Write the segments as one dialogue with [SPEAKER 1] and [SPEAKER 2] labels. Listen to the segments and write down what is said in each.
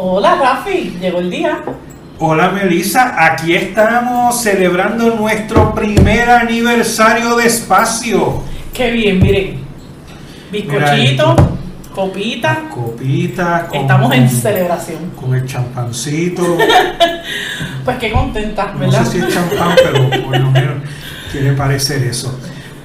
[SPEAKER 1] Hola Rafi, llegó el día.
[SPEAKER 2] Hola Melissa, aquí estamos celebrando nuestro primer aniversario de espacio.
[SPEAKER 1] Qué bien, miren. Bizcochito, copita.
[SPEAKER 2] Copita.
[SPEAKER 1] Estamos en celebración.
[SPEAKER 2] Con el champancito.
[SPEAKER 1] pues qué contenta, ¿verdad?
[SPEAKER 2] No sé si es champán, pero por lo menos quiere parecer eso.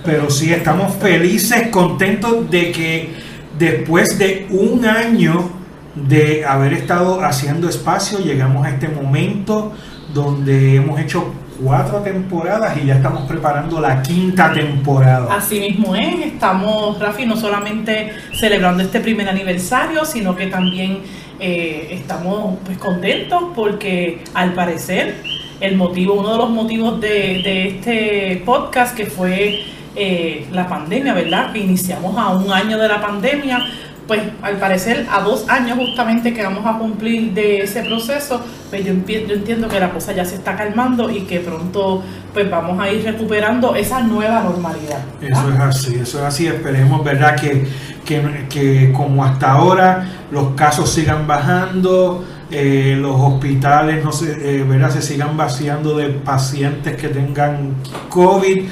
[SPEAKER 2] Pero sí, estamos felices, contentos de que después de un año de haber estado haciendo espacio, llegamos a este momento donde hemos hecho cuatro temporadas y ya estamos preparando la quinta temporada.
[SPEAKER 1] Así mismo es, estamos, Rafi, no solamente celebrando este primer aniversario, sino que también eh, estamos pues, contentos porque al parecer el motivo, uno de los motivos de, de este podcast que fue eh, la pandemia, ¿verdad? Que iniciamos a un año de la pandemia, pues al parecer a dos años justamente que vamos a cumplir de ese proceso, pues yo, entiendo que la cosa ya se está calmando y que pronto pues vamos a ir recuperando esa nueva normalidad.
[SPEAKER 2] Eso es así, eso es así, esperemos, ¿verdad? Que, que, como hasta ahora los casos sigan bajando, eh, los hospitales no se, eh, ¿verdad? se sigan vaciando de pacientes que tengan COVID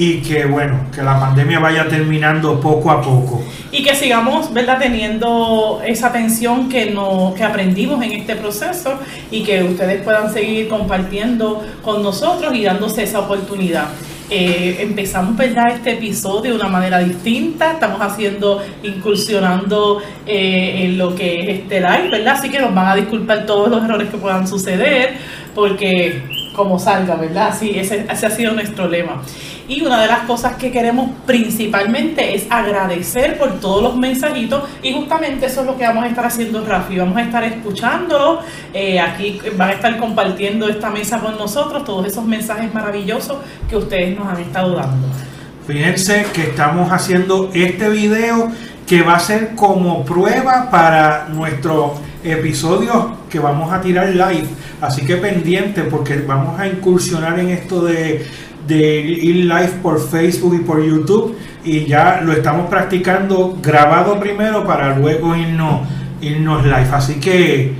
[SPEAKER 2] y que bueno, que la pandemia vaya terminando poco a poco.
[SPEAKER 1] Y que sigamos, ¿verdad?, teniendo esa atención que, no, que aprendimos en este proceso y que ustedes puedan seguir compartiendo con nosotros y dándose esa oportunidad. Eh, empezamos ¿verdad? este episodio de una manera distinta, estamos haciendo, incursionando eh, en lo que es este live, ¿verdad? Así que nos van a disculpar todos los errores que puedan suceder, porque como salga, ¿verdad? Así, ese, ese ha sido nuestro lema. Y una de las cosas que queremos principalmente es agradecer por todos los mensajitos y justamente eso es lo que vamos a estar haciendo, Rafi. Vamos a estar escuchándolo. Eh, aquí van a estar compartiendo esta mesa con nosotros, todos esos mensajes maravillosos que ustedes nos han estado dando.
[SPEAKER 2] Fíjense que estamos haciendo este video que va a ser como prueba para nuestro episodio que vamos a tirar live. Así que pendiente porque vamos a incursionar en esto de de ir live por Facebook y por YouTube y ya lo estamos practicando grabado primero para luego irnos, irnos live. Así que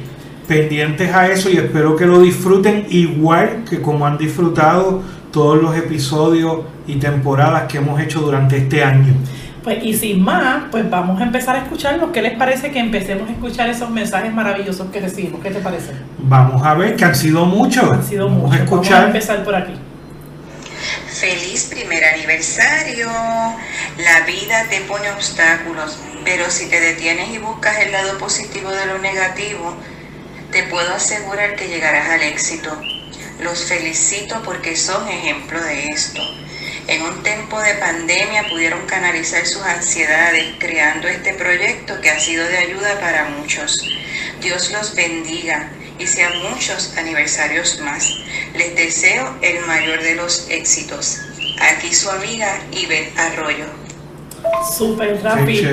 [SPEAKER 2] pendientes a eso y espero que lo disfruten igual que como han disfrutado todos los episodios y temporadas que hemos hecho durante este año.
[SPEAKER 1] Pues y sin más, pues vamos a empezar a escucharlo. ¿Qué les parece que empecemos a escuchar esos mensajes maravillosos que recibimos? ¿Qué te parece?
[SPEAKER 2] Vamos a ver, que han sido muchos.
[SPEAKER 1] Han sido muchos. Vamos a empezar por aquí.
[SPEAKER 3] Feliz primer aniversario. La vida te pone obstáculos, pero si te detienes y buscas el lado positivo de lo negativo, te puedo asegurar que llegarás al éxito. Los felicito porque son ejemplo de esto. En un tiempo de pandemia pudieron canalizar sus ansiedades creando este proyecto que ha sido de ayuda para muchos. Dios los bendiga y sean muchos aniversarios más. Les deseo el mayor de los éxitos. Aquí su amiga Iber Arroyo.
[SPEAKER 1] Súper rápido.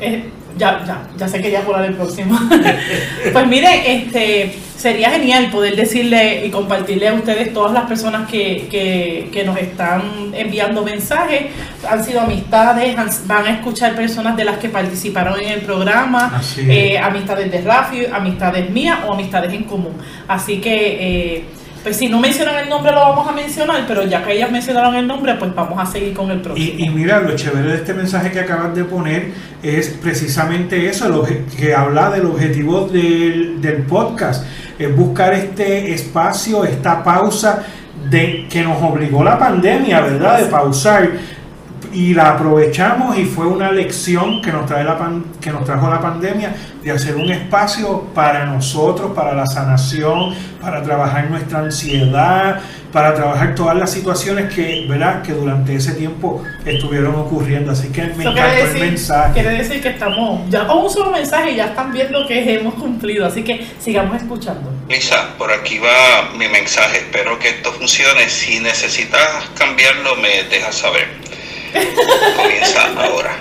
[SPEAKER 1] Eh, ya, ya, ya sé que ya por el próximo. pues mire, este sería genial poder decirle y compartirle a ustedes todas las personas que, que, nos están enviando mensajes. Han sido amistades, van a escuchar personas de las que participaron en el programa, eh, amistades de Rafi, amistades mías o amistades en común. Así que... Eh, pues si no mencionan el nombre lo vamos a mencionar, pero ya que ellas mencionaron el nombre, pues vamos a seguir con el próximo.
[SPEAKER 2] Y, mira, lo chévere de este mensaje que acabas de poner es precisamente eso, que habla del objetivo del, del podcast es buscar este espacio, esta pausa de que nos obligó la pandemia, ¿verdad? De pausar y la aprovechamos y fue una lección que nos, trae la que nos trajo la pandemia de hacer un espacio para nosotros, para la sanación, para trabajar nuestra ansiedad, para trabajar todas las situaciones que, ¿verdad? que durante ese tiempo estuvieron ocurriendo. Así que me encantó el mensaje.
[SPEAKER 1] Quiere decir que estamos ya con un solo mensaje y ya están viendo que hemos cumplido. Así que sigamos escuchando.
[SPEAKER 4] Lisa, por aquí va mi mensaje. Espero que esto funcione. Si necesitas cambiarlo, me dejas saber. Comienza ahora.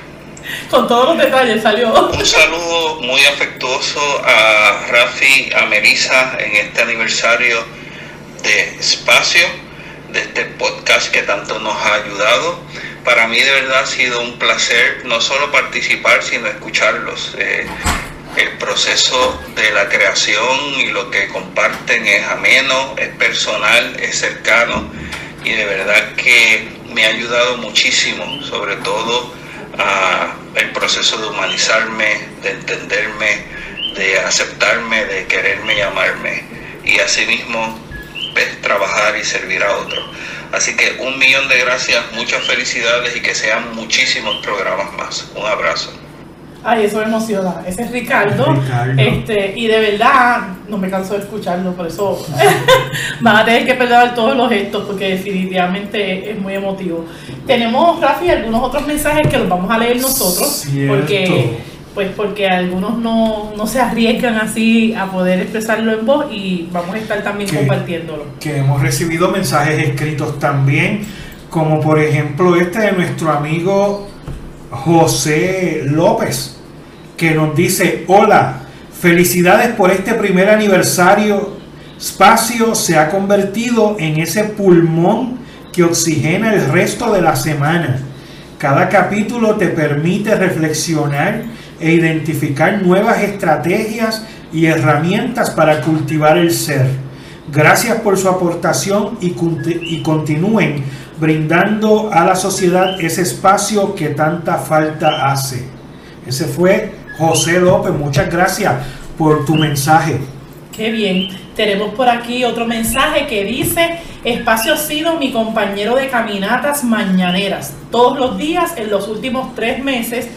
[SPEAKER 1] Con todos los detalles salió.
[SPEAKER 4] Un saludo muy afectuoso a Rafi, a Melissa en este aniversario de espacio, de este podcast que tanto nos ha ayudado. Para mí de verdad ha sido un placer no solo participar, sino escucharlos. Eh, el proceso de la creación y lo que comparten es ameno, es personal, es cercano y de verdad que me ha ayudado muchísimo, sobre todo a el proceso de humanizarme, de entenderme, de aceptarme, de quererme y amarme y asimismo ves, trabajar y servir a otros. Así que un millón de gracias, muchas felicidades y que sean muchísimos programas más. Un abrazo.
[SPEAKER 1] Ay, eso me emociona. Ese es Ricardo. Este, y de verdad, no me canso de escucharlo, por eso van a tener que perder todos los gestos, porque definitivamente es muy emotivo. Tenemos, Rafi, algunos otros mensajes que los vamos a leer nosotros, porque pues porque algunos no, no, se arriesgan así a poder expresarlo en voz y vamos a estar también compartiéndolo.
[SPEAKER 2] Que hemos recibido mensajes escritos también, como por ejemplo este de nuestro amigo José López que nos dice, hola, felicidades por este primer aniversario. Espacio se ha convertido en ese pulmón que oxigena el resto de la semana. Cada capítulo te permite reflexionar e identificar nuevas estrategias y herramientas para cultivar el ser. Gracias por su aportación y, y continúen brindando a la sociedad ese espacio que tanta falta hace. Ese fue José López, muchas gracias por tu mensaje.
[SPEAKER 1] Qué bien. Tenemos por aquí otro mensaje que dice, Espacio ha sido mi compañero de caminatas mañaneras. Todos los días en los últimos tres meses,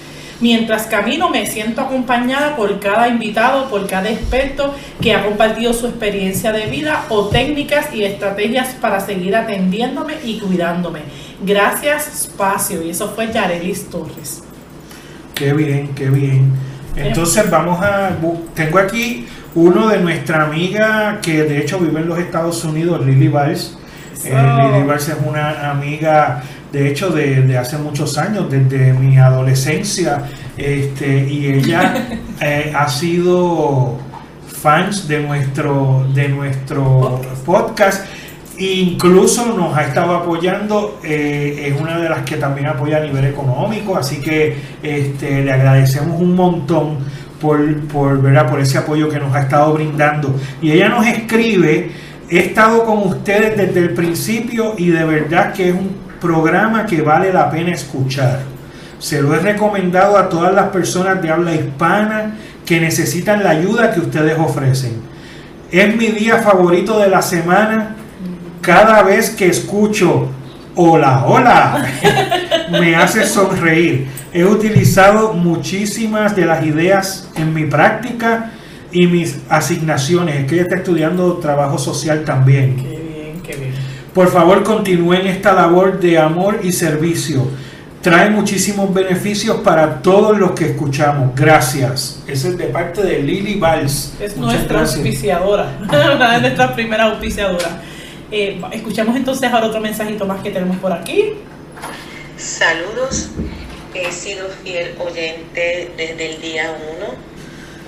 [SPEAKER 1] mientras camino me siento acompañada por cada invitado, por cada experto que ha compartido su experiencia de vida o técnicas y estrategias para seguir atendiéndome y cuidándome. Gracias, Espacio. Y eso fue Yarelis Torres.
[SPEAKER 2] Qué bien, qué bien. Entonces vamos a... Tengo aquí uno de nuestra amiga que de hecho vive en los Estados Unidos, Lily Valls. Eh, Lily Valls es una amiga, de hecho, de, hace muchos años, desde mi adolescencia, este, y ella eh, ha sido fans de nuestro, de nuestro podcast Incluso nos ha estado apoyando, eh, es una de las que también apoya a nivel económico, así que este, le agradecemos un montón por, por, por ese apoyo que nos ha estado brindando. Y ella nos escribe, he estado con ustedes desde el principio y de verdad que es un programa que vale la pena escuchar. Se lo he recomendado a todas las personas de habla hispana que necesitan la ayuda que ustedes ofrecen. Es mi día favorito de la semana cada vez que escucho hola, hola, me hace sonreír. He utilizado muchísimas de las ideas en mi práctica y mis asignaciones. Es que ella está estudiando trabajo social también.
[SPEAKER 1] Qué bien, qué bien.
[SPEAKER 2] Por favor, continúen esta labor de amor y servicio. Trae muchísimos beneficios para todos los que escuchamos. Gracias. Ese es de parte de Lily Valls.
[SPEAKER 1] Es nuestra auspiciadora, una de nuestras primeras auspiciadoras. Eh, escuchamos entonces ahora otro mensajito más que tenemos por aquí.
[SPEAKER 3] Saludos, he sido fiel oyente desde el día 1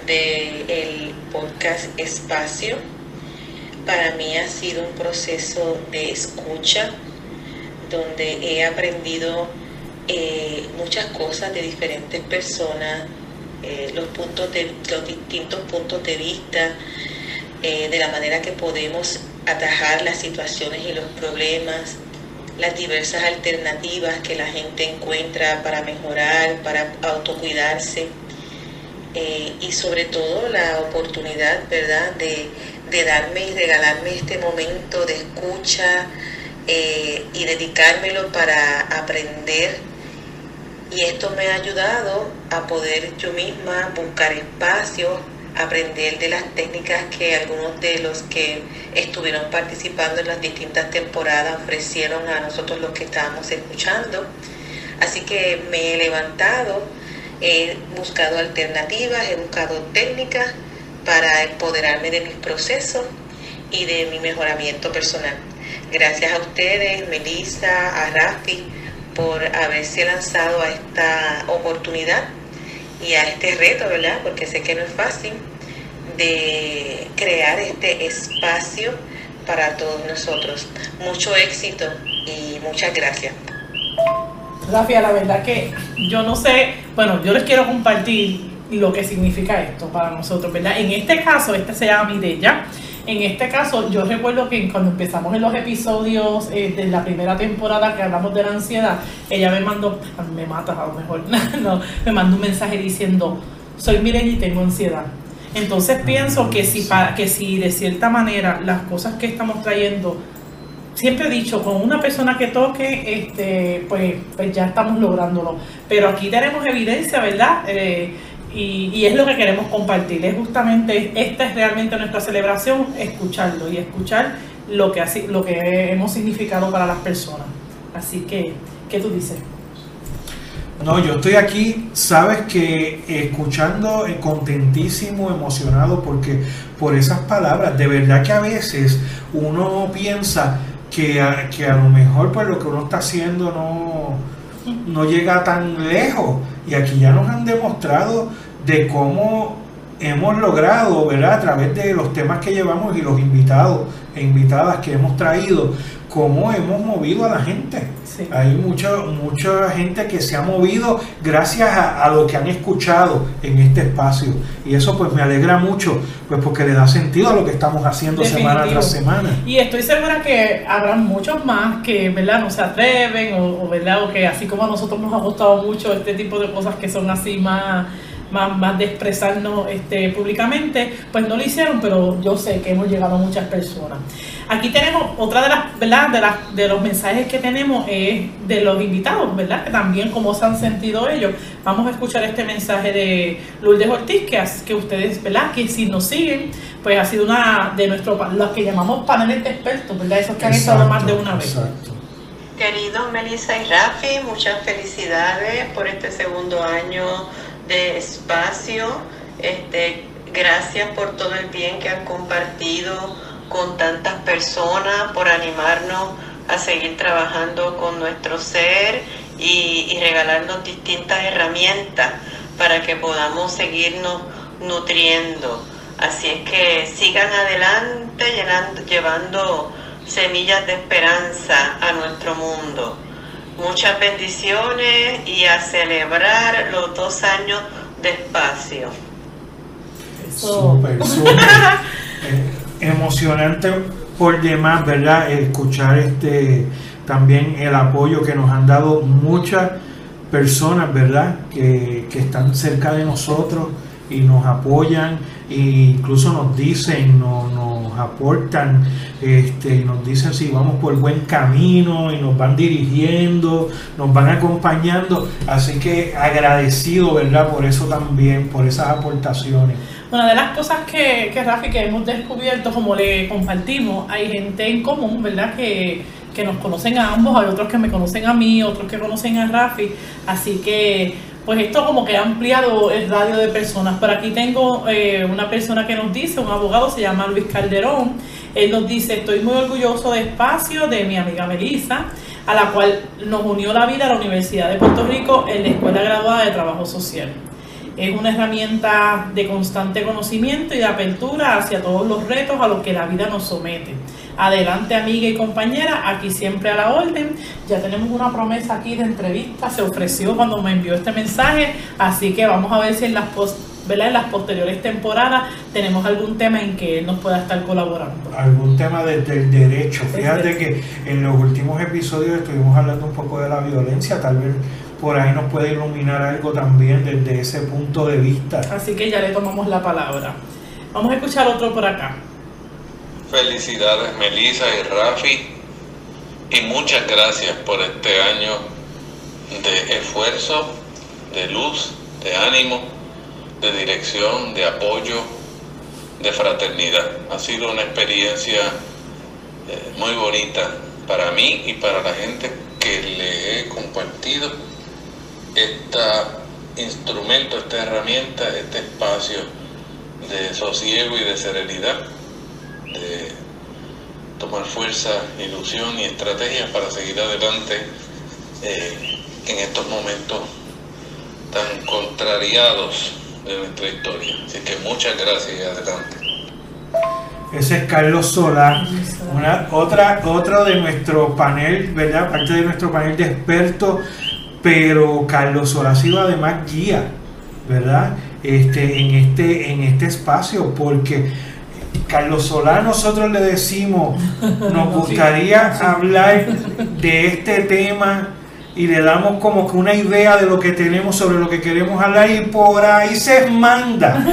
[SPEAKER 3] del podcast Espacio. Para mí ha sido un proceso de escucha donde he aprendido eh, muchas cosas de diferentes personas, eh, los, puntos de, los distintos puntos de vista, de la manera que podemos atajar las situaciones y los problemas, las diversas alternativas que la gente encuentra para mejorar, para autocuidarse eh, y sobre todo la oportunidad, ¿verdad?, de, darme y regalarme este momento de escucha eh, y dedicármelo para aprender Y esto me ha ayudado a poder yo misma buscar espacios, aprender de las técnicas que algunos de los que estuvieron participando en las distintas temporadas ofrecieron a nosotros los que estábamos escuchando. Así que me he levantado, he buscado alternativas, he buscado técnicas para empoderarme de mis procesos y de mi mejoramiento personal. Gracias a ustedes, Melissa, a Rafi, por haberse lanzado a esta oportunidad y a este reto, ¿verdad? Porque sé que no es fácil de crear este espacio para todos nosotros. Mucho éxito y muchas gracias.
[SPEAKER 1] Rafi, la verdad que yo no sé, bueno, yo les quiero compartir lo que significa esto para nosotros, ¿verdad? En este caso, este se llama Midella. En este caso, yo recuerdo que cuando empezamos en los episodios eh, de la primera temporada que hablamos de la ansiedad, ella me mandó, me mata a lo mejor, no, me mandó un mensaje diciendo, soy Mireya y tengo ansiedad. Entonces pienso que si, para, que si de cierta manera las cosas que estamos trayendo, siempre he dicho, con una persona que toque, este, pues, pues ya estamos lográndolo. Pero aquí tenemos evidencia, ¿verdad? Eh, y, es lo que queremos compartir. Es justamente, esta es realmente nuestra celebración, escucharlo y escuchar lo que, así, lo que hemos significado para las personas. Así que, ¿qué tú dices?
[SPEAKER 2] No, yo estoy aquí, sabes que escuchando eh, contentísimo, emocionado, porque por esas palabras, de verdad que a veces uno piensa que a, que a lo mejor pues lo que uno está haciendo no, no llega tan lejos. Y aquí ya nos han demostrado de cómo hemos logrado, ¿verdad? A través de los temas que llevamos y los invitados e invitadas que hemos traído, cómo hemos movido a la gente. Hay mucha, mucha gente que se ha movido gracias a, lo que han escuchado en este espacio. Y eso pues me alegra mucho, pues porque le da sentido a lo que estamos haciendo semana tras semana.
[SPEAKER 1] Y estoy segura que habrá muchos más que, ¿verdad? No se atreven o, ¿verdad? O que así como a nosotros nos ha gustado mucho este tipo de cosas que son así más más, de expresarnos este, públicamente, pues no lo hicieron, pero yo sé que hemos llegado a muchas personas. Aquí tenemos otra de las, ¿verdad? De, las, de los mensajes que tenemos es de los invitados, ¿verdad? Que también cómo se han sentido ellos. Vamos a escuchar este mensaje de Lourdes Ortiz, que, que ustedes, ¿verdad? Que si nos siguen, pues ha sido una de nuestros, los que llamamos paneles de expertos, ¿verdad? Esos que han estado más de una vez.
[SPEAKER 3] Queridos Melissa y Rafi, muchas felicidades por este segundo año de espacio. Este, gracias por todo el bien que han compartido con tantas personas, por animarnos a seguir trabajando con nuestro ser y, y regalarnos distintas herramientas para que podamos seguirnos nutriendo. Así es que sigan adelante llenando, llevando semillas de esperanza a nuestro mundo. Muchas bendiciones y a celebrar los dos años de espacio.
[SPEAKER 2] Súper, súper. Eh, emocionante por demás, ¿verdad? Escuchar este también el apoyo que nos han dado muchas personas, ¿verdad? Que, que están cerca de nosotros y nos apoyan e incluso nos dicen, nos, nos aportan, este, nos dicen si vamos por buen camino y nos van dirigiendo, nos van acompañando. Así que agradecido, ¿verdad? Por eso también, por esas aportaciones.
[SPEAKER 1] Una de las cosas que, que Rafi, que hemos descubierto, como le compartimos, hay gente en común, ¿verdad? Que, que nos conocen a ambos, hay otros que me conocen a mí, otros que conocen a Rafi, así que pues esto como que ha ampliado el radio de personas. Por aquí tengo eh, una persona que nos dice, un abogado, se llama Luis Calderón, él nos dice, estoy muy orgulloso de espacio de mi amiga Melissa, a la cual nos unió la vida a la Universidad de Puerto Rico en la Escuela Graduada de Trabajo Social. Es una herramienta de constante conocimiento y de apertura hacia todos los retos a los que la vida nos somete. Adelante amiga y compañera, aquí siempre a la orden. Ya tenemos una promesa aquí de entrevista, se ofreció cuando me envió este mensaje, así que vamos a ver si en las, en las posteriores temporadas tenemos algún tema en que él nos pueda estar colaborando.
[SPEAKER 2] Algún tema del derecho. Fíjate que en los últimos episodios estuvimos hablando un poco de la violencia, tal vez por ahí nos puede iluminar algo también desde ese punto de vista.
[SPEAKER 1] Así que ya le tomamos la palabra. Vamos a escuchar otro por acá.
[SPEAKER 4] Felicidades Melissa y Rafi y muchas gracias por este año de esfuerzo
[SPEAKER 5] de luz, de ánimo, de dirección, de apoyo, de fraternidad. Ha sido una experiencia eh, muy bonita para mí y para la gente que le he compartido este instrumento, esta herramienta, este espacio de sosiego y de serenidad, de tomar fuerza, ilusión y estrategias para seguir adelante eh, en estos momentos tan contrariados de nuestra historia. Así que muchas gracias y adelante.
[SPEAKER 2] Ese es Carlos Solá, una, otra, otro de nuestro panel, ¿verdad? Parte de nuestro panel de expertos, pero Carlos Solá ha sido además guía, ¿verdad? Este, en, este, en este espacio, porque Carlos Solá nosotros le decimos, nos gustaría hablar de este tema y le damos como que una idea de lo que tenemos sobre lo que queremos hablar y por ahí se manda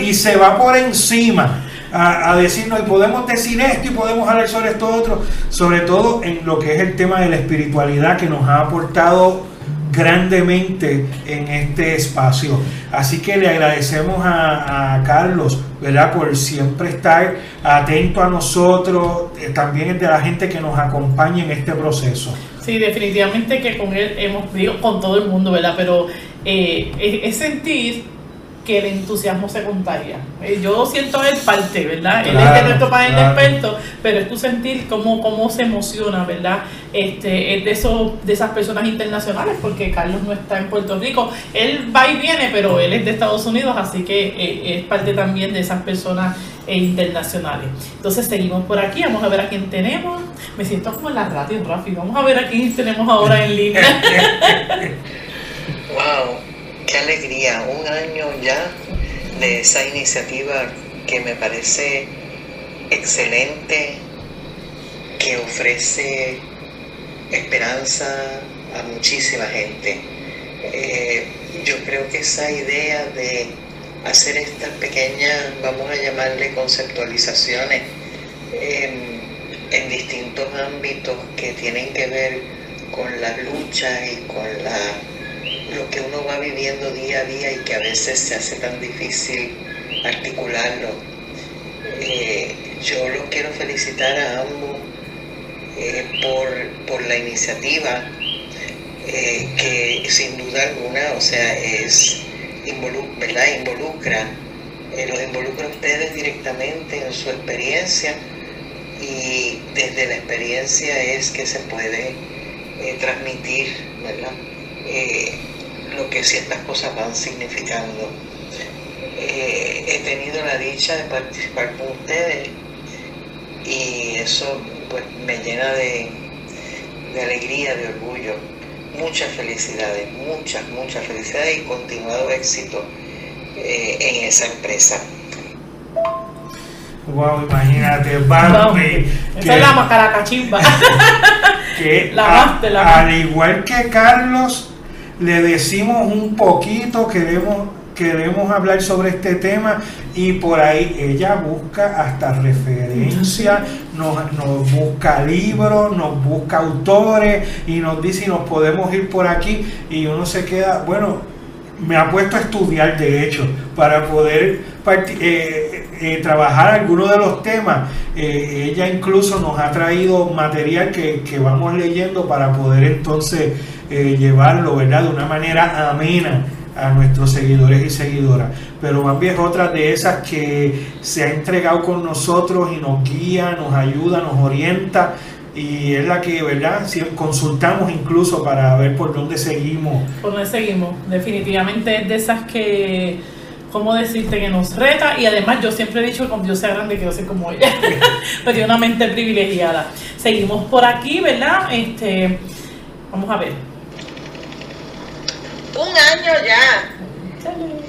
[SPEAKER 2] y se va por encima a, decirnos y podemos decir esto y podemos hablar sobre esto otro, sobre todo en lo que es el tema de la espiritualidad que nos ha aportado grandemente en este espacio. Así que le agradecemos a, Carlos, ¿verdad? Por siempre estar atento a nosotros, eh, también de la gente que nos acompaña en este proceso.
[SPEAKER 1] Sí, definitivamente que con él hemos, digo, con todo el mundo, ¿verdad? Pero eh, es sentir que el entusiasmo se contagia. Eh, yo siento el parte, ¿verdad? Él es de nuestro panel de expertos, pero es tu sentir cómo, cómo se emociona, ¿verdad? Este, es de, esos, de esas personas internacionales, porque Carlos no está en Puerto Rico. Él va y viene, pero él es de Estados Unidos, así que eh, es parte también de esas personas eh, internacionales. Entonces seguimos por aquí, vamos a ver a quién tenemos. Me siento como en la radio, Rafi. Vamos a ver a quién tenemos ahora en línea.
[SPEAKER 6] wow qué alegría, un año ya de esa iniciativa que me parece excelente, que ofrece esperanza a muchísima gente. Eh, yo creo que esa idea de hacer estas pequeñas, vamos a llamarle conceptualizaciones, en distintos ámbitos que tienen que ver con la lucha y con la lo que uno va viviendo día a día y que a veces se hace tan difícil articularlo. Eh, yo los quiero felicitar a ambos eh, por, la iniciativa eh, que sin duda alguna, o sea, es ¿verdad? involucra, los involucra a ustedes directamente en su experiencia y desde la experiencia es que se puede transmitir, ¿verdad? Lo que ciertas cosas van significando. Eh, he tenido la dicha de participar con ustedes y eso pues, me llena de, alegría, de orgullo. Muchas felicidades, muchas, muchas felicidades y continuado éxito eh, en esa empresa.
[SPEAKER 2] Wow, imagínate, Bambi.
[SPEAKER 1] esa es la macaracachimba.
[SPEAKER 2] que la la al igual que Carlos, le decimos un poquito, queremos, queremos hablar sobre este tema y por ahí ella busca hasta referencia, nos, nos busca libros, nos busca autores y nos dice si nos podemos ir por aquí y uno se queda, bueno, me ha puesto a estudiar de hecho para poder eh, eh, trabajar algunos de los temas. Eh, ella incluso nos ha traído material que, que vamos leyendo para poder entonces eh, llevarlo, ¿verdad? De una manera amena a nuestros seguidores y seguidoras. Pero Bambi es otra de esas que se ha entregado con nosotros y nos guía, nos ayuda, nos orienta y es la que, ¿verdad? Si consultamos incluso para ver por dónde seguimos.
[SPEAKER 1] Por dónde seguimos. Definitivamente es de esas que, ¿cómo decirte? Que nos reta y además yo siempre he dicho que cuando yo sea grande quiero ser como ella, porque tiene una mente privilegiada. Seguimos por aquí, ¿verdad? Este, vamos a ver
[SPEAKER 7] un año ya.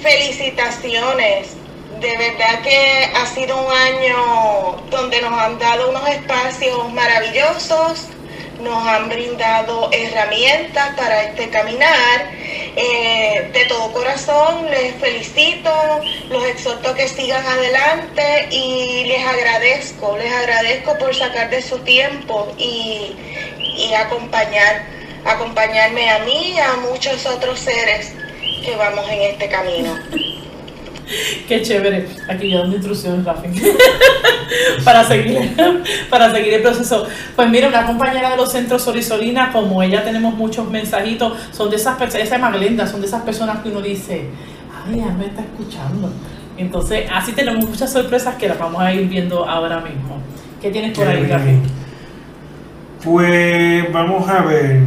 [SPEAKER 7] Felicitaciones. De verdad que ha sido un año donde nos han dado unos espacios maravillosos, nos han brindado herramientas para este caminar. Eh, de todo corazón les felicito, los exhorto que sigan adelante y les agradezco, les agradezco por sacar de su tiempo y, y acompañar acompañarme a mí y a muchos otros seres que vamos en este camino.
[SPEAKER 1] Qué chévere. Aquí yo dando instrucciones, Rafi. para, seguir, para seguir el proceso. Pues mira, una compañera de los centros Solisolina, como ella tenemos muchos mensajitos, son de esas personas, esa es Maglenda, son de esas personas que uno dice, ay, ya me está escuchando. Entonces, así tenemos muchas sorpresas que las vamos a ir viendo ahora mismo. ¿Qué tienes por ahí, Rafi?
[SPEAKER 2] Pues vamos a ver.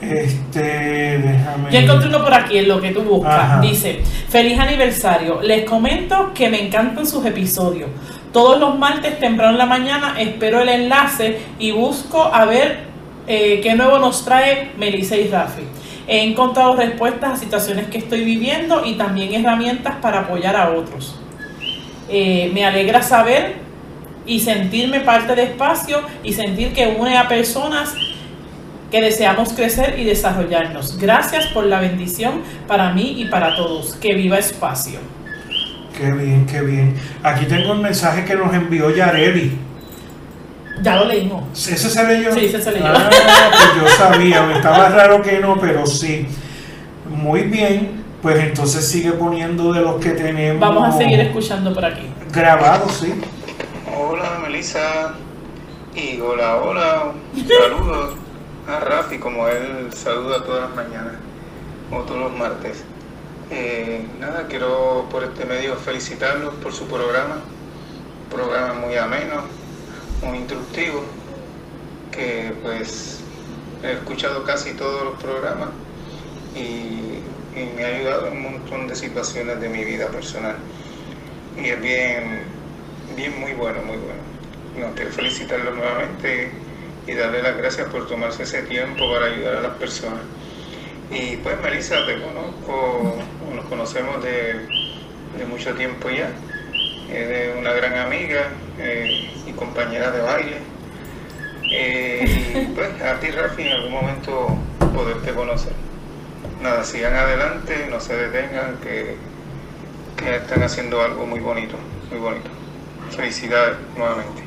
[SPEAKER 2] Este, déjame.
[SPEAKER 1] Yo encontré uno por aquí en lo que tú buscas.
[SPEAKER 2] Ajá.
[SPEAKER 1] Dice, feliz aniversario. Les comento que me encantan sus episodios. Todos los martes temprano en la mañana espero el enlace y busco a ver eh, qué nuevo nos trae Melissa y Rafi. He encontrado respuestas a situaciones que estoy viviendo y también herramientas para apoyar a otros. Eh, me alegra saber y sentirme parte de espacio y sentir que une a personas que deseamos crecer y desarrollarnos. Gracias por la bendición para mí y para todos. Que viva espacio.
[SPEAKER 2] Qué bien, qué bien. Aquí tengo un mensaje que nos envió Yareli.
[SPEAKER 1] Ya lo leímos.
[SPEAKER 2] ¿Ese se leyó?
[SPEAKER 1] Sí, ese se leyó.
[SPEAKER 2] Ah, pues yo sabía, me estaba raro que no, pero sí. Muy bien, pues entonces sigue poniendo de los que tenemos.
[SPEAKER 1] Vamos a seguir escuchando por aquí.
[SPEAKER 2] Grabados, sí.
[SPEAKER 8] Hola Melissa y hola, hola, saludos a Rafi como él saluda todas las mañanas o todos los martes. Eh, nada, quiero por este medio felicitarlos por su programa, programa muy ameno, muy instructivo, que pues he escuchado casi todos los programas y, y me ha ayudado en un montón de situaciones de mi vida personal. Y es bien, bien, muy bueno, muy bueno. No, quiero felicitarlo nuevamente y darle las gracias por tomarse ese tiempo para ayudar a las personas. Y pues Melissa, te conozco, nos conocemos de, de mucho tiempo ya. Eres una gran amiga eh, y compañera de baile. Eh, y pues a ti, Rafi, en algún momento poderte conocer. Nada, sigan adelante, no se detengan, que, que están haciendo algo muy bonito, muy bonito. Felicidades nuevamente.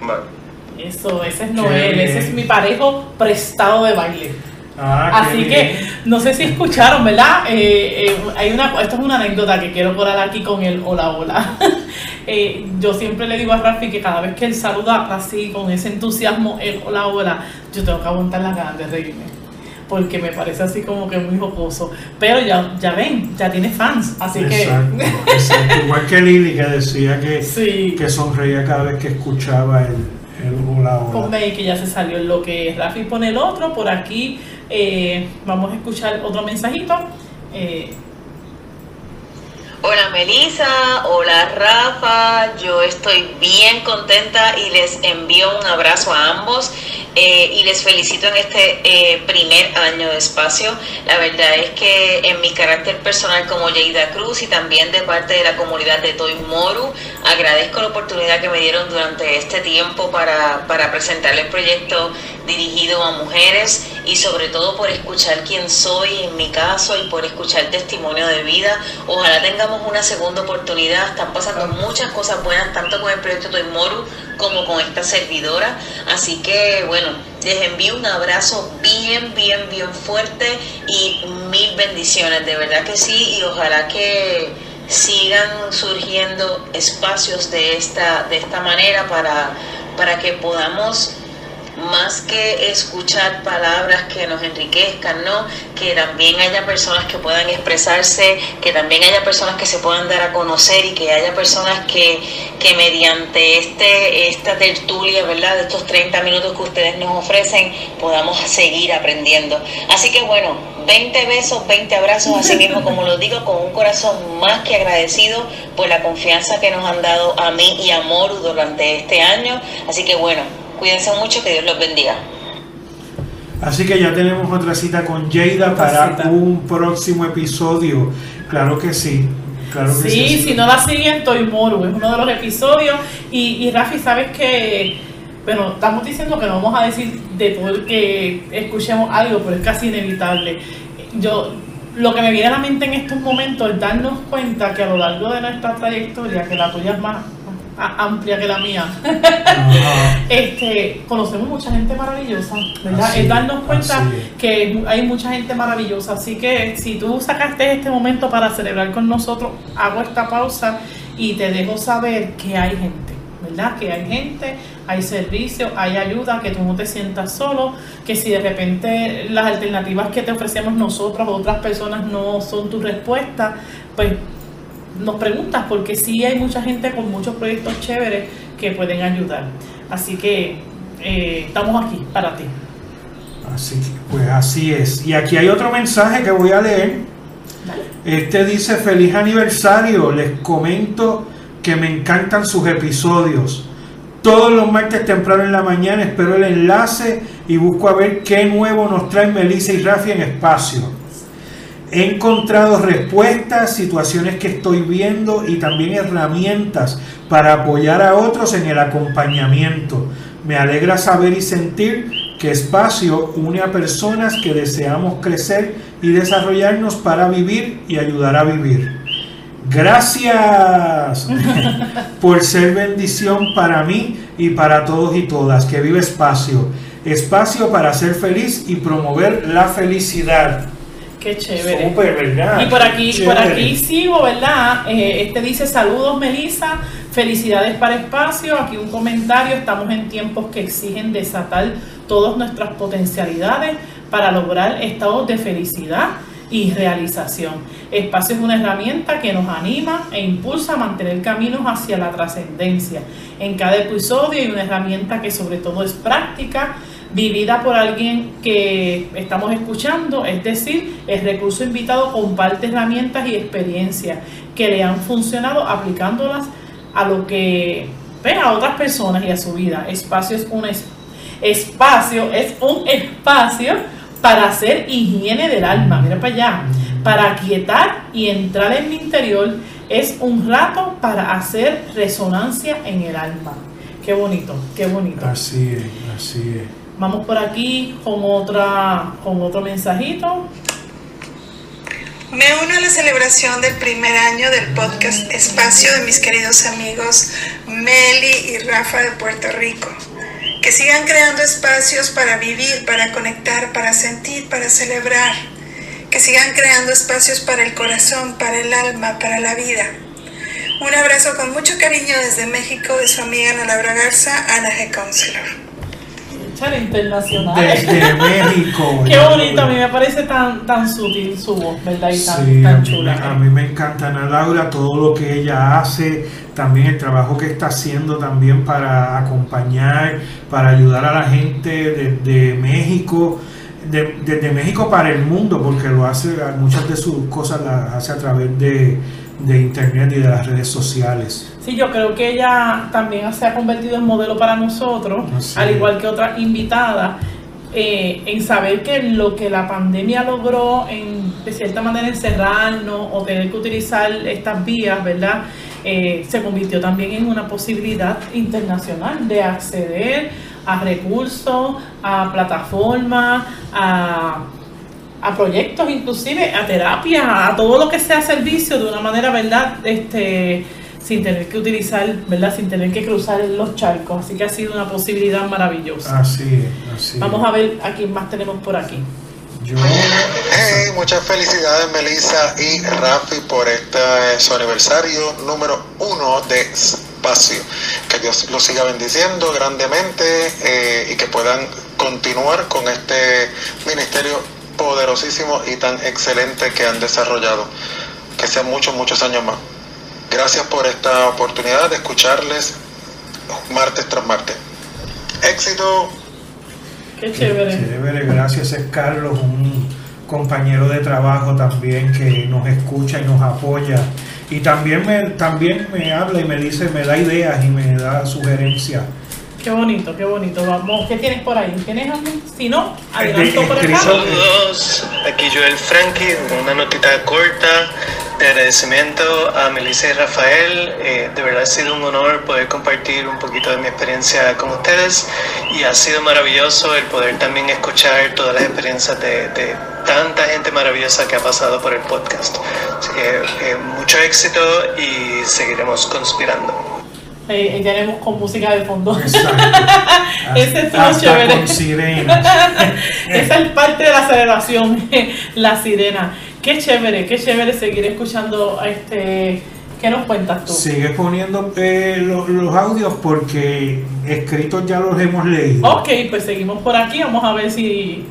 [SPEAKER 8] Bye.
[SPEAKER 1] Eso, ese es Noel, ese es mi parejo prestado de baile.
[SPEAKER 2] Ah,
[SPEAKER 1] Así que no sé si escucharon, ¿verdad? Eh, eh, hay una, esto es una anécdota que quiero colar aquí con el hola hola. Eh, yo siempre le digo a Rafi que cada vez que él saluda así con ese entusiasmo el hola hola, yo tengo que aguantar las ganas de reírme. Porque me parece así como que muy jocoso. Pero ya, ya ven, ya tiene fans. Así
[SPEAKER 2] Exacto,
[SPEAKER 1] que.
[SPEAKER 2] exacto. Igual que Lili que decía que,
[SPEAKER 1] Sí.
[SPEAKER 2] que sonreía cada vez que escuchaba el, el hola hola.
[SPEAKER 1] Ponme ahí que ya se salió en lo que Rafi pone el otro. Por aquí eh, vamos a escuchar otro mensajito. Eh,
[SPEAKER 9] Hola Melissa, hola Rafa, yo estoy bien contenta y les envío un abrazo a ambos eh, y les felicito en este eh, primer año de espacio. La verdad es que en mi carácter personal como Yeida Cruz y también de parte de la comunidad de Toy Moru, agradezco la oportunidad que me dieron durante este tiempo para, para presentar el proyecto dirigido a mujeres y sobre todo por escuchar quién soy en mi caso y por escuchar testimonio de vida. Ojalá una segunda oportunidad. Están pasando muchas cosas buenas, tanto con el proyecto Toimoru como con esta servidora. Así que bueno, les envío un abrazo bien, bien, bien fuerte y mil bendiciones, de verdad que sí, y ojalá que sigan surgiendo espacios de esta, de esta manera para, para que podamos más que escuchar palabras que nos enriquezcan, ¿no? Que también haya personas que puedan expresarse, que también haya personas que se puedan dar a conocer y que haya personas que, que mediante este, esta tertulia, ¿verdad? De estos 30 minutos que ustedes nos ofrecen, podamos seguir aprendiendo. Así que bueno, 20 besos, 20 abrazos, así mismo como lo digo, con un corazón más que agradecido por la confianza que nos han dado a mí y a Moru durante este año. Así que bueno, cuídense mucho, que Dios los bendiga.
[SPEAKER 2] Así que ya tenemos otra cita con Jada para
[SPEAKER 1] cita.
[SPEAKER 2] un próximo episodio. Claro que sí. Claro que
[SPEAKER 1] Sí,
[SPEAKER 2] sí.
[SPEAKER 1] si no la siguen, Toy Moru, es uno de los episodios. Y, y Rafi, sabes que, bueno, estamos diciendo que no vamos a decir de todo el que escuchemos algo, pero es casi inevitable. Yo, lo que me viene a la mente en estos momentos es darnos cuenta que a lo largo de nuestra trayectoria, que la tuya es más, amplia que la mía. este, conocemos mucha gente maravillosa, ¿verdad?
[SPEAKER 2] Así
[SPEAKER 1] es darnos cuenta
[SPEAKER 2] es.
[SPEAKER 1] que hay mucha gente maravillosa. Así que si tú sacaste este momento para celebrar con nosotros, hago esta pausa y te dejo saber que hay gente, ¿verdad? Que hay gente, hay servicio, hay ayuda, que tú no te sientas solo, que si de repente las alternativas que te ofrecemos nosotros o otras personas no son tu respuesta, pues nos preguntas, porque sí hay mucha gente con muchos proyectos chéveres que pueden ayudar. Así que eh, estamos aquí para ti.
[SPEAKER 2] Así que, pues así es. Y aquí hay otro mensaje que voy a leer. Este dice, feliz aniversario, les comento que me encantan sus episodios. Todos los martes temprano en la mañana espero el enlace y busco a ver qué nuevo nos traen Melissa y Rafi en espacio. He encontrado respuestas, situaciones que estoy viendo y también herramientas para apoyar a otros en el acompañamiento. Me alegra saber y sentir que espacio une a personas que deseamos crecer y desarrollarnos para vivir y ayudar a vivir. Gracias por ser bendición para mí y para todos y todas. Que vive espacio. Espacio para ser feliz y promover la felicidad.
[SPEAKER 1] Qué chévere.
[SPEAKER 2] Súper, ¿verdad?
[SPEAKER 1] Y por aquí, por aquí sigo, ¿verdad? Eh, este dice saludos Melissa, felicidades para espacio. Aquí un comentario, estamos en tiempos que exigen desatar todas nuestras potencialidades para lograr estados de felicidad y realización. Espacio es una herramienta que nos anima e impulsa a mantener caminos hacia la trascendencia. En cada episodio hay una herramienta que sobre todo es práctica, vivida por alguien que estamos escuchando, es decir, el recurso invitado comparte herramientas y experiencias que le han funcionado aplicándolas a lo que ve a otras personas y a su vida. Espacio es un es- espacio, es un espacio para hacer higiene del alma, mira para allá, para aquietar y entrar en mi interior, es un rato para hacer resonancia en el alma. Qué bonito, qué bonito.
[SPEAKER 2] Así es, así es.
[SPEAKER 1] Vamos por aquí con otra con otro mensajito.
[SPEAKER 10] Me uno a la celebración del primer año del podcast Espacio de mis queridos amigos Meli y Rafa de Puerto Rico. Que sigan creando espacios para vivir, para conectar, para sentir, para celebrar. Que sigan creando espacios para el corazón, para el alma, para la vida. Un abrazo con mucho cariño desde México de su amiga Ana Laura Garza, Ana G. Counselor.
[SPEAKER 1] Internacional.
[SPEAKER 2] Desde México.
[SPEAKER 1] Qué bonito, a mí me parece tan tan sutil su voz, ¿verdad? Y tan,
[SPEAKER 2] Sí,
[SPEAKER 1] chula.
[SPEAKER 2] a mí me encanta Ana Laura, todo lo que ella hace, también el trabajo que está haciendo también para acompañar, para ayudar a la gente desde México, de- desde México para el mundo, porque lo hace, muchas de sus cosas las hace a través de, de internet y de las redes sociales.
[SPEAKER 1] Sí, yo creo que ella también se ha convertido en modelo para nosotros,
[SPEAKER 2] Así
[SPEAKER 1] al igual que otras invitadas, eh, en saber que lo que la pandemia logró en de cierta manera encerrarnos o tener que utilizar estas vías, ¿verdad? Eh, se convirtió también en una posibilidad internacional de acceder a recursos, a plataformas, a a proyectos inclusive, a terapia, a todo lo que sea servicio de una manera, ¿verdad? Este, sin tener que utilizar, ¿verdad? Sin tener que cruzar los charcos. Así que ha sido una posibilidad maravillosa.
[SPEAKER 2] Así es, así.
[SPEAKER 1] Vamos a ver a quién más tenemos por aquí.
[SPEAKER 2] Yo,
[SPEAKER 11] Hey, muchas felicidades Melissa y Rafi por este su aniversario número uno de Espacio. Que Dios los siga bendiciendo grandemente eh, y que puedan continuar con este ministerio poderosísimo y tan excelente que han desarrollado. Que sean muchos, muchos años más. Gracias por esta oportunidad de escucharles martes tras martes. Éxito.
[SPEAKER 1] Qué chévere.
[SPEAKER 2] Chévere, gracias es Carlos, un compañero de trabajo también que nos escucha y nos apoya. Y también me, también me habla y me dice, me da ideas y me da sugerencias.
[SPEAKER 1] Qué bonito, qué bonito. Vamos, ¿qué tienes por ahí? ¿Tienes algo? Si no, adelanto por acá.
[SPEAKER 12] Saludos, aquí Joel Frankie, una notita corta de agradecimiento a Melissa y Rafael. Eh, de verdad ha sido un honor poder compartir un poquito de mi experiencia con ustedes y ha sido maravilloso el poder también escuchar todas las experiencias de, de tanta gente maravillosa que ha pasado por el podcast. Así que eh, mucho éxito y seguiremos conspirando.
[SPEAKER 1] Eh, tenemos con música de fondo.
[SPEAKER 2] Exacto.
[SPEAKER 1] Ese es chévere. Esa es parte de la celebración, la sirena. Qué chévere, qué chévere seguir escuchando a este. ¿Qué nos cuentas tú?
[SPEAKER 2] Sigue poniendo eh, lo- los audios porque escritos ya los hemos leído.
[SPEAKER 1] Ok, pues seguimos por aquí, vamos a ver si.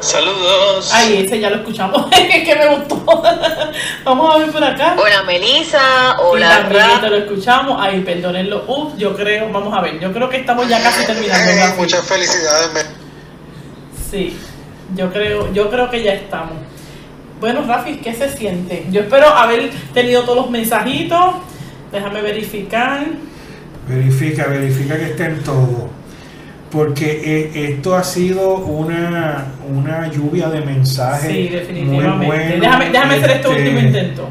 [SPEAKER 5] Saludos.
[SPEAKER 1] Ay, ese ya lo escuchamos, que me gustó. vamos a ver por acá.
[SPEAKER 9] Hola Melissa, hola Ra.
[SPEAKER 1] te lo escuchamos. Ay, perdónenlo. Uf, yo creo, vamos a ver, yo creo que estamos ya casi terminando.
[SPEAKER 11] Eh, muchas felicidades, Mel-
[SPEAKER 1] Sí, yo creo, yo creo que ya estamos. Bueno, Rafi, ¿qué se siente? Yo espero haber tenido todos los mensajitos. Déjame verificar.
[SPEAKER 2] Verifica, verifica que estén todos. Porque eh, esto ha sido una, una lluvia de mensajes.
[SPEAKER 1] Sí,
[SPEAKER 2] muy
[SPEAKER 1] definitivamente.
[SPEAKER 2] buenos,
[SPEAKER 1] déjame déjame hacer este
[SPEAKER 2] este,
[SPEAKER 1] último intento.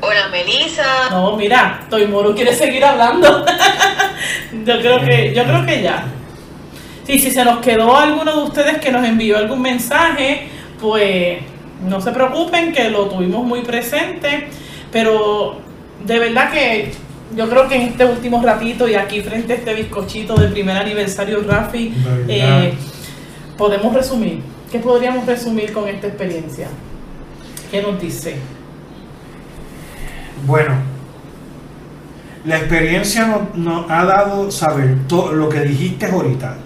[SPEAKER 9] Hola Melissa.
[SPEAKER 1] No, mira, Toy Moro quiere seguir hablando. yo creo que, yo creo que ya. Sí, si se nos quedó alguno de ustedes que nos envió algún mensaje, pues no se preocupen que lo tuvimos muy presente, pero de verdad que yo creo que en este último ratito y aquí frente a este bizcochito del primer aniversario Rafi, eh, podemos resumir. ¿Qué podríamos resumir con esta experiencia? ¿Qué nos dice?
[SPEAKER 2] Bueno, la experiencia nos, nos ha dado saber todo lo que dijiste ahorita.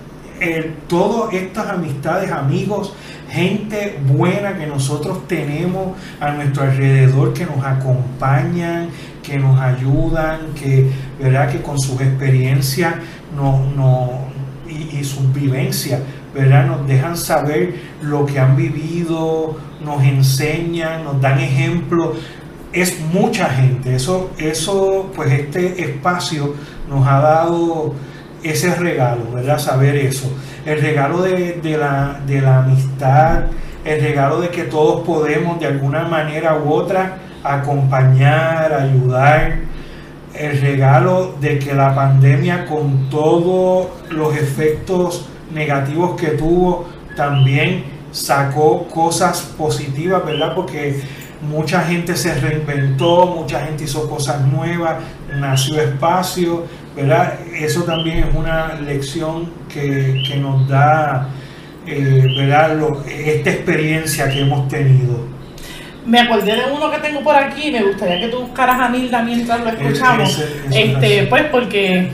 [SPEAKER 2] El- todas estas amistades, amigos, gente buena que nosotros tenemos a nuestro alrededor que nos acompañan, que nos ayudan, que, ¿verdad? que con sus experiencias no, no- y, sus vivencias ¿verdad? nos dejan saber lo que han vivido, nos enseñan, nos dan ejemplos es mucha gente. Eso, eso, pues este espacio nos ha dado ese regalo, ¿verdad? Saber eso. El regalo de, de la, de la amistad, el regalo de que todos podemos de alguna manera u otra acompañar, ayudar. El regalo de que la pandemia con todos los efectos negativos que tuvo también sacó cosas positivas, ¿verdad? Porque mucha gente se reinventó, mucha gente hizo cosas nuevas, nació espacio, ¿verdad? Eso también es una lección que, que nos da, eh, ¿verdad? Lo- esta experiencia que hemos tenido.
[SPEAKER 1] Me acordé de uno que tengo por aquí, me gustaría que tú buscaras a Nilda mientras lo escuchamos.
[SPEAKER 2] ese- ese es
[SPEAKER 1] este, pues porque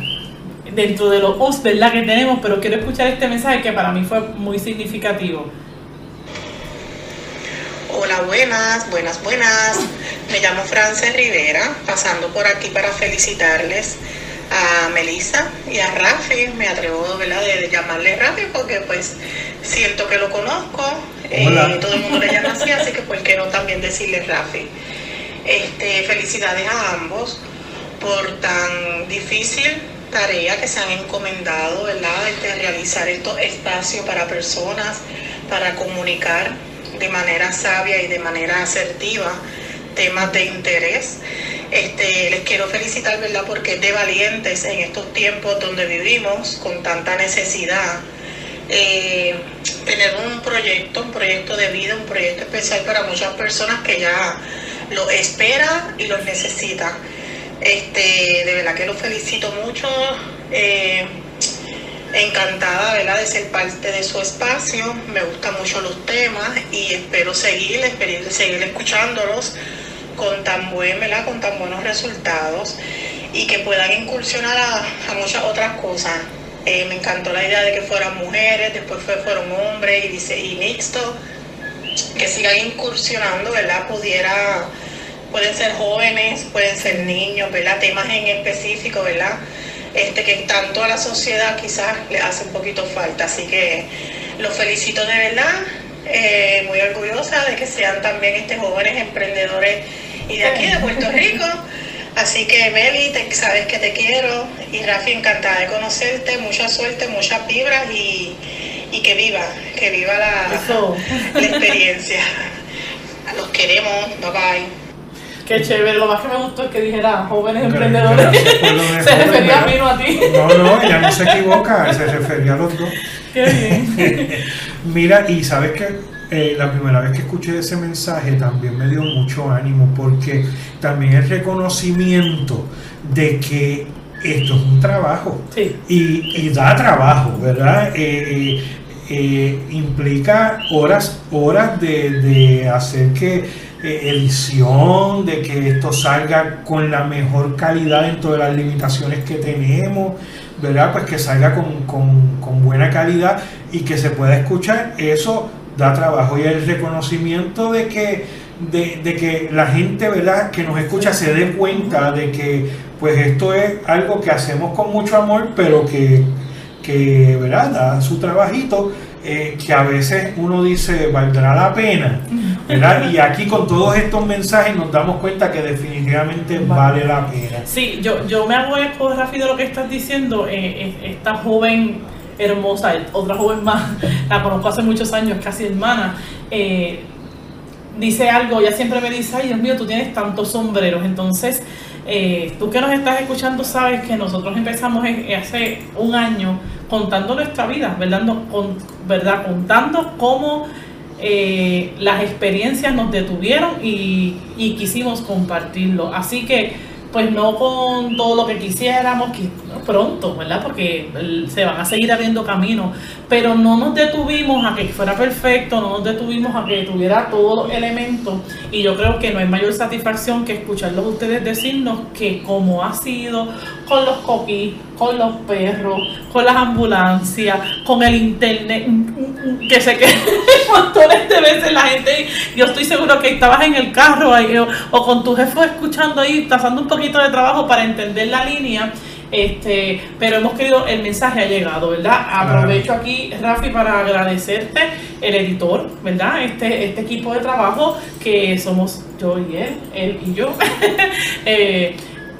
[SPEAKER 1] dentro de los us, ¿verdad? que tenemos, pero quiero escuchar este mensaje que para mí fue muy significativo.
[SPEAKER 7] Hola, buenas, buenas, buenas. Me llamo Frances Rivera, pasando por aquí para felicitarles a Melissa y a Rafi. Me atrevo ¿verdad? de llamarle Rafi porque pues siento que lo conozco. Eh, todo el mundo le llama así, así que por qué no también decirle Rafi. Este, felicidades a ambos por tan difícil tarea que se han encomendado, ¿verdad? Este, realizar estos espacios para personas, para comunicar de manera sabia y de manera asertiva temas de interés. Este, les quiero felicitar, ¿verdad? Porque de valientes en estos tiempos donde vivimos con tanta necesidad. eh, tener un proyecto, un proyecto de vida, un proyecto especial para muchas personas que ya lo esperan y los necesitan. Este, de verdad que los felicito mucho. eh, encantada ¿verdad? de ser parte de su espacio. Me gustan mucho los temas y espero seguir, seguir escuchándolos con tan buen, ¿verdad? con tan buenos resultados y que puedan incursionar a, muchas otras cosas. Eh, me encantó la idea de que fueran mujeres, después fue- fueron hombres y, dice, y mixto, que sigan incursionando, ¿verdad? Pudiera, pueden ser jóvenes, pueden ser niños, ¿verdad? Temas en específico, ¿verdad? Este, que tanto a la sociedad quizás le hace un poquito falta. Así que los felicito de verdad, eh, muy orgullosa de que sean también este jóvenes emprendedores y de aquí, de Puerto Rico. Así que Meli, te, sabes que te quiero y Rafi, encantada de conocerte, mucha suerte, muchas vibras y, y que viva, que viva la,
[SPEAKER 1] Eso.
[SPEAKER 7] la experiencia. Los queremos, bye bye.
[SPEAKER 1] Qué chévere, lo más que me gustó es que dijera jóvenes emprendedores.
[SPEAKER 2] gracias
[SPEAKER 1] Se refería a mí, no a ti.
[SPEAKER 2] No, no, ella no se equivoca, se refería a los dos.
[SPEAKER 1] Qué bien.
[SPEAKER 2] Mira, y sabes que eh, la primera vez que escuché ese mensaje también me dio mucho ánimo porque también el reconocimiento de que esto es un trabajo y, da trabajo, ¿verdad? Eh, eh, implica horas, horas de, hacer que edición, de que esto salga con la mejor calidad dentro de las limitaciones que tenemos, ¿verdad? Pues que salga con, con buena calidad y que se pueda escuchar. Eso da trabajo y el reconocimiento de que, de, que la gente ¿verdad? que nos escucha se dé cuenta de que pues esto es algo que hacemos con mucho amor, pero que, que ¿verdad? da su trabajito, eh, que a veces uno dice valdrá la pena. ¿verdad? Y aquí con todos estos mensajes nos damos cuenta que definitivamente vale la pena.
[SPEAKER 1] Sí, yo, yo me hago eco rápido lo que estás diciendo. Eh, esta joven hermosa, otra joven más, la conozco hace muchos años, casi hermana, eh, dice algo, ella siempre me dice, ay Dios mío, tú tienes tantos sombreros, entonces eh, tú que nos estás escuchando sabes que nosotros empezamos hace un año contando nuestra vida, ¿verdad? Con, ¿verdad? Contando cómo eh, las experiencias nos detuvieron y, y quisimos compartirlo. Así que pues no con todo lo que quisiéramos, pronto, ¿verdad? Porque se van a seguir abriendo caminos, pero no nos detuvimos a que fuera perfecto, no nos detuvimos a que tuviera todos los elementos y yo creo que no hay mayor satisfacción que escucharlos ustedes decirnos que como ha sido con los coquis, con los perros, con las ambulancias, con el internet, que sé que montones de veces la gente, yo estoy seguro que estabas en el carro ahí, o, con tu jefe escuchando ahí, pasando un poquito de trabajo para entender la línea. Este, pero hemos querido, el mensaje ha llegado, ¿verdad? Aprovecho aquí, Rafi, para agradecerte, el editor, ¿verdad? Este, este equipo de trabajo que somos yo y él, él y yo. eh,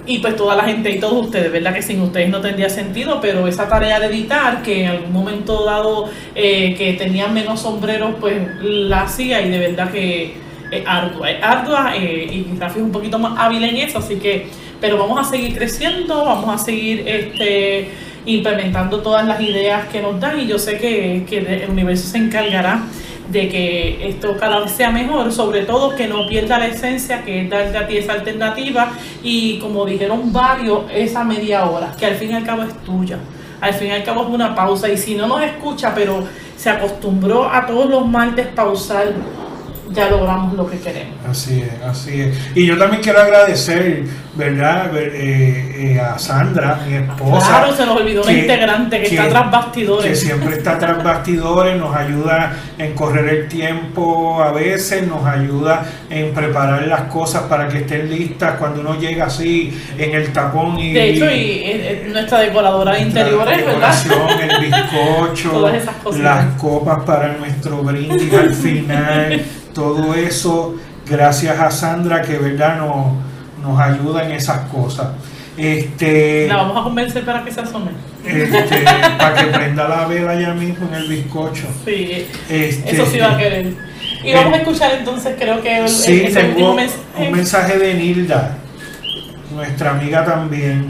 [SPEAKER 1] y pues toda la gente y todos ustedes, ¿verdad? Que sin ustedes no tendría sentido, pero esa tarea de editar, que en algún momento dado eh, que tenía menos sombreros, pues la hacía y de verdad que es ardua, es ardua eh, y Rafi es un poquito más hábil en eso, así que, pero vamos a seguir creciendo, vamos a seguir este implementando todas las ideas que nos dan y yo sé que, que el universo se encargará de que esto cada vez sea mejor, sobre todo que no pierda la esencia, que es darte a ti esa alternativa y como dijeron varios, esa media hora, que al fin y al cabo es tuya. Al fin y al cabo es una pausa y si no nos escucha, pero se acostumbró a todos los martes pausar ya logramos lo que queremos.
[SPEAKER 2] Así es, así es. Y yo también quiero agradecer, ¿verdad? Eh, eh, a Sandra, mi esposa.
[SPEAKER 1] Claro, se nos olvidó una integrante que, está tras bastidores.
[SPEAKER 2] Que siempre está tras bastidores, nos ayuda en correr el tiempo a veces, nos ayuda en preparar las cosas para que estén listas cuando uno llega así en el tapón. Y,
[SPEAKER 1] de hecho, y, nuestra decoradora de interiores, ¿verdad?
[SPEAKER 2] El bizcocho, las copas para nuestro brindis al final todo eso gracias a Sandra que verdad nos, nos ayuda en esas cosas. Este,
[SPEAKER 1] la vamos a convencer para que se asome.
[SPEAKER 2] Este, para que prenda la vela ya mismo en el bizcocho.
[SPEAKER 1] Sí, este, eso sí va a querer. Y vamos a escuchar entonces, creo que el,
[SPEAKER 2] sí, tengo un mensaje de Nilda, nuestra amiga también.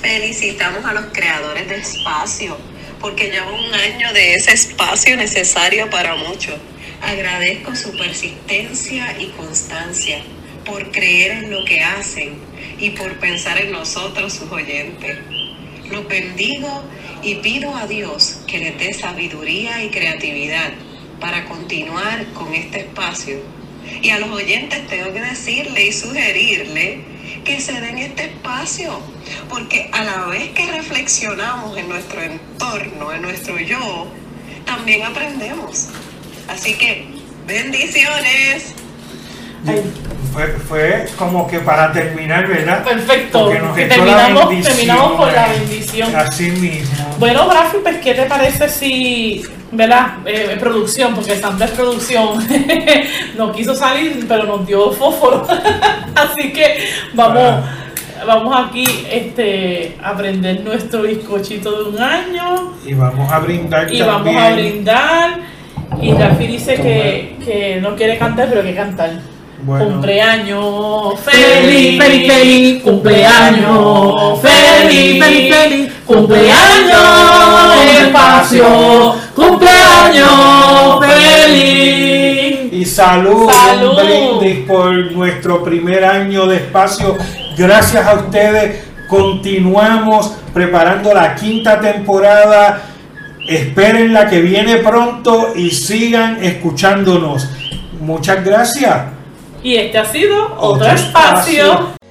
[SPEAKER 3] Felicitamos a los creadores de espacio porque llevo un año de ese espacio necesario para muchos. Agradezco su persistencia y constancia por creer en lo que hacen y por pensar en nosotros, sus oyentes. Los bendigo y pido a Dios que les dé sabiduría y creatividad para continuar con este espacio. Y a los oyentes tengo que decirle y sugerirle que se den este espacio, porque a la vez que reflexionamos en nuestro entorno, en nuestro yo, también aprendemos. Así que, bendiciones.
[SPEAKER 2] Fue, fue, como que para terminar, ¿verdad?
[SPEAKER 1] Perfecto. terminamos, terminamos con la bendición.
[SPEAKER 2] Así mismo.
[SPEAKER 1] Bueno, Rafi, pues, ¿qué te parece si, ¿verdad? Eh, producción, porque Sandra es producción. no quiso salir, pero nos dio fósforo. Así que vamos. Vamos aquí este, a prender nuestro bizcochito de un año.
[SPEAKER 2] Y vamos a brindar
[SPEAKER 1] Y vamos a brindar. Y Rafi dice que, que no quiere cantar, pero que cantar.
[SPEAKER 2] Bueno.
[SPEAKER 1] Cumpleaños feliz, feliz, feliz, cumpleaños feliz, feliz, feliz, cumpleaños espacio, cumpleaños feliz.
[SPEAKER 2] Y salud,
[SPEAKER 1] Salud.
[SPEAKER 2] un brindis por nuestro primer año de espacio. Gracias a ustedes. Continuamos preparando la quinta temporada. Esperen la que viene pronto y sigan escuchándonos. Muchas gracias.
[SPEAKER 1] Y este ha sido otro
[SPEAKER 2] Otro espacio
[SPEAKER 1] espacio